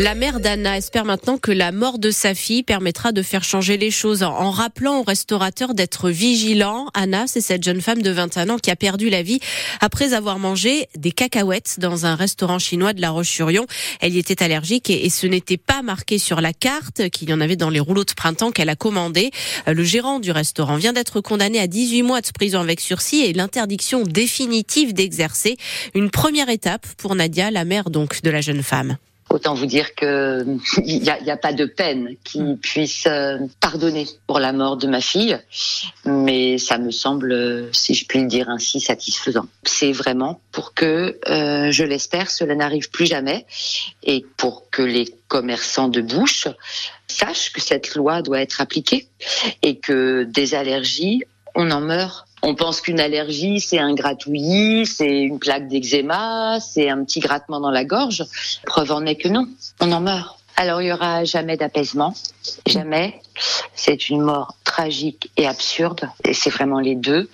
La mère d'Anna espère maintenant que la mort de sa fille permettra de faire changer les choses en rappelant aux restaurateurs d'être vigilants. Anna, c'est cette jeune femme de 21 ans qui a perdu la vie après avoir mangé des cacahuètes dans un restaurant chinois de La Roche-sur-Yon. Elle y était allergique et, ce n'était pas marqué sur la carte qu'il y en avait dans les rouleaux de printemps qu'elle a commandé. Le gérant du restaurant vient d'être condamné à 18 mois de prison avec sursis et l'interdiction définitive d'exercer. Une première étape pour Nadia, la mère donc de la jeune femme. Autant vous dire que il n'y a, a, pas de peine qui mm. puisse euh, pardonner pour la mort de ma fille, mais ça me semble, si je puis le dire ainsi, satisfaisant. C'est vraiment pour que, euh, je l'espère, cela n'arrive plus jamais, et pour que les commerçants de bouche sachent que cette loi doit être appliquée et que des allergies, on en meurt on pense qu'une allergie, c'est un gratouillis, c'est une plaque d'eczéma, c'est un petit grattement dans la gorge. Preuve en est que non, on en meurt. Alors il y aura jamais d'apaisement, jamais. C'est une mort tragique et absurde, et c'est vraiment les deux.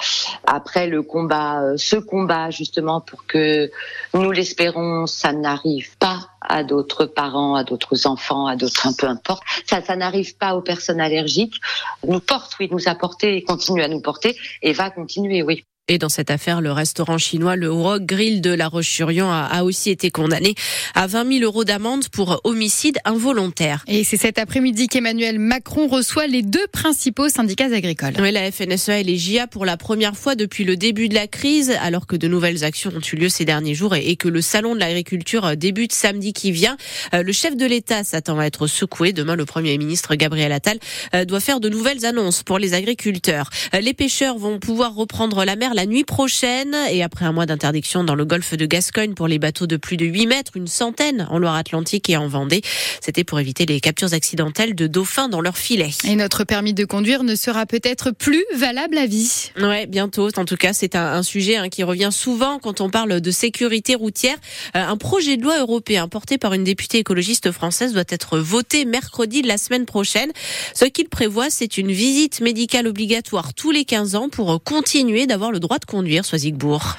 Après le combat, euh, ce combat justement pour que nous l'espérons, ça n'arrive pas à d'autres parents, à d'autres enfants, à d'autres, un peu importe. Ça, ça n'arrive pas aux personnes allergiques. Nous porte, oui, nous a porté et continue à nous porter et va continuer, oui. Et dans cette affaire, le restaurant chinois Le Rock Grill de La Roche-sur-Yon a, aussi été condamné à 20 000 euros d'amende pour homicide involontaire. Et c'est cet après-midi qu'Emmanuel Macron reçoit les deux principaux syndicats agricoles. Oui, la FNSEA et les JA pour la première fois depuis le début de la crise, alors que de nouvelles actions ont eu lieu ces derniers jours et que le salon de l'agriculture débute samedi qui vient. Euh, le chef de l'État s'attend à être secoué. Demain, le Premier ministre Gabriel Attal euh, doit faire de nouvelles annonces pour les agriculteurs. Euh, les pêcheurs vont pouvoir reprendre la mer la nuit prochaine. Et après un mois d'interdiction dans le golfe de Gascogne pour les bateaux de plus de 8 mètres, une centaine en Loire-Atlantique et en Vendée. C'était pour éviter les captures accidentelles de dauphins dans leur filet. Et notre permis de conduire ne sera peut-être plus valable à vie. Ouais, bientôt. En tout cas, c'est un, sujet hein, qui revient souvent quand on parle de sécurité routière. Euh, un projet de loi européen porté par une députée écologiste française doit être voté mercredi de la semaine prochaine. Ce qu'il prévoit, c'est une visite médicale obligatoire tous les 15 ans pour continuer d'avoir le droit de conduire, soit Zigbourg.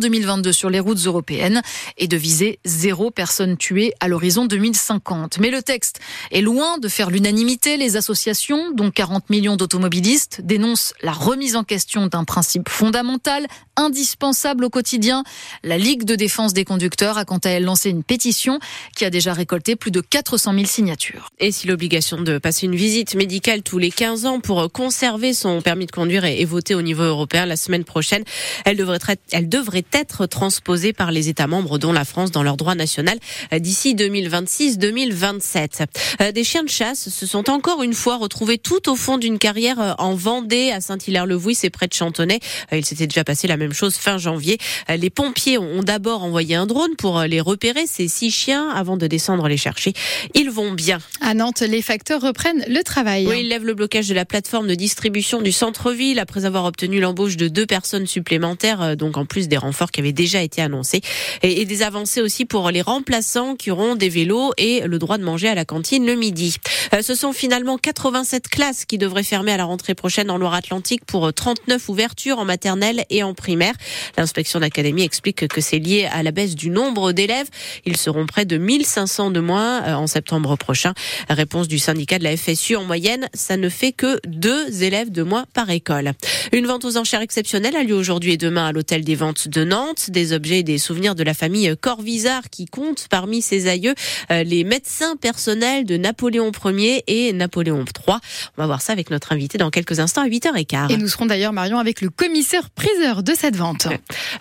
2022 sur les routes européennes et de viser zéro personne tuée à l'horizon 2050. Mais le texte est loin de faire l'unanimité. Les associations, dont 40 millions d'automobilistes, dénoncent la remise en question d'un principe fondamental, indispensable au quotidien. La Ligue de défense des conducteurs a quant à elle lancé une pétition qui a déjà récolté plus de 400 000 signatures. Et si l'obligation de passer une visite médicale tous les 15 ans pour conserver son permis de conduire est votée au niveau européen la semaine prochaine, elle devrait, elle devrait être transposée par les États membres, dont la France, dans leur droit national euh, d'ici 2026-2027. Euh, des chiens de chasse se sont encore une fois retrouvés tout au fond d'une carrière euh, en Vendée, à Saint-Hilaire-le-Vouy, c'est près de Chantonnay. Il s'était déjà passé la même chose fin janvier. Les pompiers ont d'abord envoyé un drone pour les repérer, ces six chiens, avant de descendre les chercher. Ils vont bien. À Nantes, les facteurs reprennent le travail. Oui, ils lèvent le blocage de la plateforme de distribution du centre-ville après avoir obtenu l'embauche de deux personnes supplémentaires, donc en plus des renforts qui déjà été annoncé et, des avancées aussi pour les remplaçants qui auront des vélos et le droit de manger à la cantine le midi. Euh, ce sont finalement 87 classes qui devraient fermer à la rentrée prochaine en Loire-Atlantique pour 39 ouvertures en maternelle et en primaire. L'inspection d'académie explique que c'est lié à la baisse du nombre d'élèves. Ils seront près de 1500 de moins euh, en septembre prochain. Réponse du syndicat de la FSU en moyenne, ça ne fait que deux élèves de moins par école. Une vente aux enchères exceptionnelle a lieu aujourd'hui et demain à l'hôtel des ventes de Nantes. Des objets et des souvenirs de la famille Corvisart qui compte parmi ses aïeux euh, les médecins personnels de Napoléon Ier et Napoléon III. On va voir ça avec notre invité dans quelques instants à 8h15. Et nous serons d'ailleurs, Marion, avec le commissaire priseur de cette vente.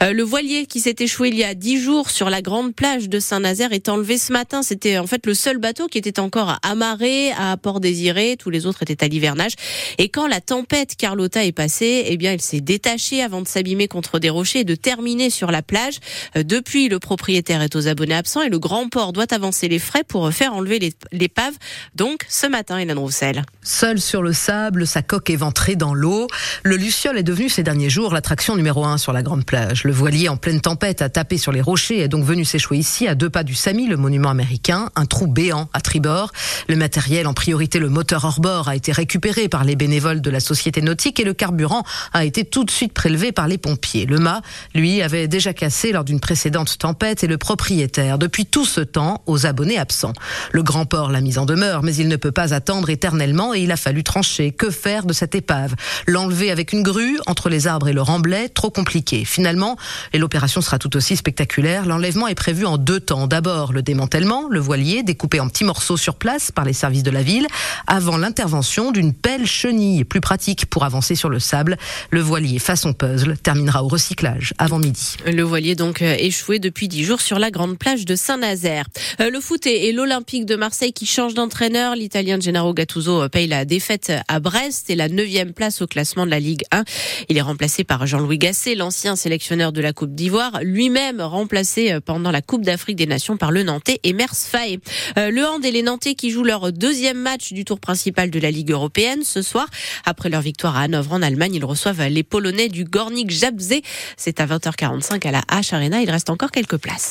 Euh, le voilier qui s'est échoué il y a 10 jours sur la grande plage de Saint-Nazaire est enlevé ce matin. C'était en fait le seul bateau qui était encore amarré à Port-Désiré. Tous les autres étaient à l'hivernage. Et quand la tempête Carlotta est passée, eh bien, il s'est détaché avant de s'abîmer contre des rochers et de terminer sur la plage. Depuis, le propriétaire est aux abonnés absents et le grand port doit avancer les frais pour faire enlever l'épave. Donc, ce matin, Hélène Roussel. Seul sur le sable, sa coque éventrée dans l'eau, le Luciole est devenu ces derniers jours l'attraction numéro un sur la grande plage. Le voilier en pleine tempête a tapé sur les rochers et est donc venu s'échouer ici, à deux pas du Sami, le monument américain, un trou béant à tribord. Le matériel, en priorité le moteur hors-bord, a été récupéré par les bénévoles de la société nautique et le carburant a été tout de suite prélevé par les pompiers. Le mât, lui, avait déjà cassé lors d'une précédente tempête et le propriétaire, depuis tout ce temps, aux abonnés absents. Le grand port l'a mise en demeure, mais il ne peut pas attendre éternellement et il a fallu trancher. Que faire de cette épave? L'enlever avec une grue entre les arbres et le remblai? Trop compliqué. Finalement, et l'opération sera tout aussi spectaculaire, l'enlèvement est prévu en deux temps. D'abord, le démantèlement, le voilier découpé en petits morceaux sur place par les services de la ville, avant l'intervention d'une pelle chenille, plus pratique pour avancer sur le sable. Le voilier façon puzzle terminera au recyclage avant midi. Le voilier donc euh, échoué depuis dix jours sur la grande plage de Saint-Nazaire. Euh, le foot et l'Olympique de Marseille qui change d'entraîneur. L'Italien Gennaro Gattuso euh, paye la défaite à Brest et la neuvième place au classement de la Ligue 1. Il est remplacé par Jean-Louis Gasset, l'ancien sélectionneur de la Coupe d'Ivoire, lui-même remplacé pendant la Coupe d'Afrique des Nations par le Nantais Emers Faye. Le Hand et les Nantais qui jouent leur deuxième match du tour principal de la Ligue européenne ce soir. Après leur victoire à Hanovre en Allemagne, ils reçoivent les Polonais du Gornik Jabze. C'est à 20h45 à la H Arena. Il reste encore quelques places.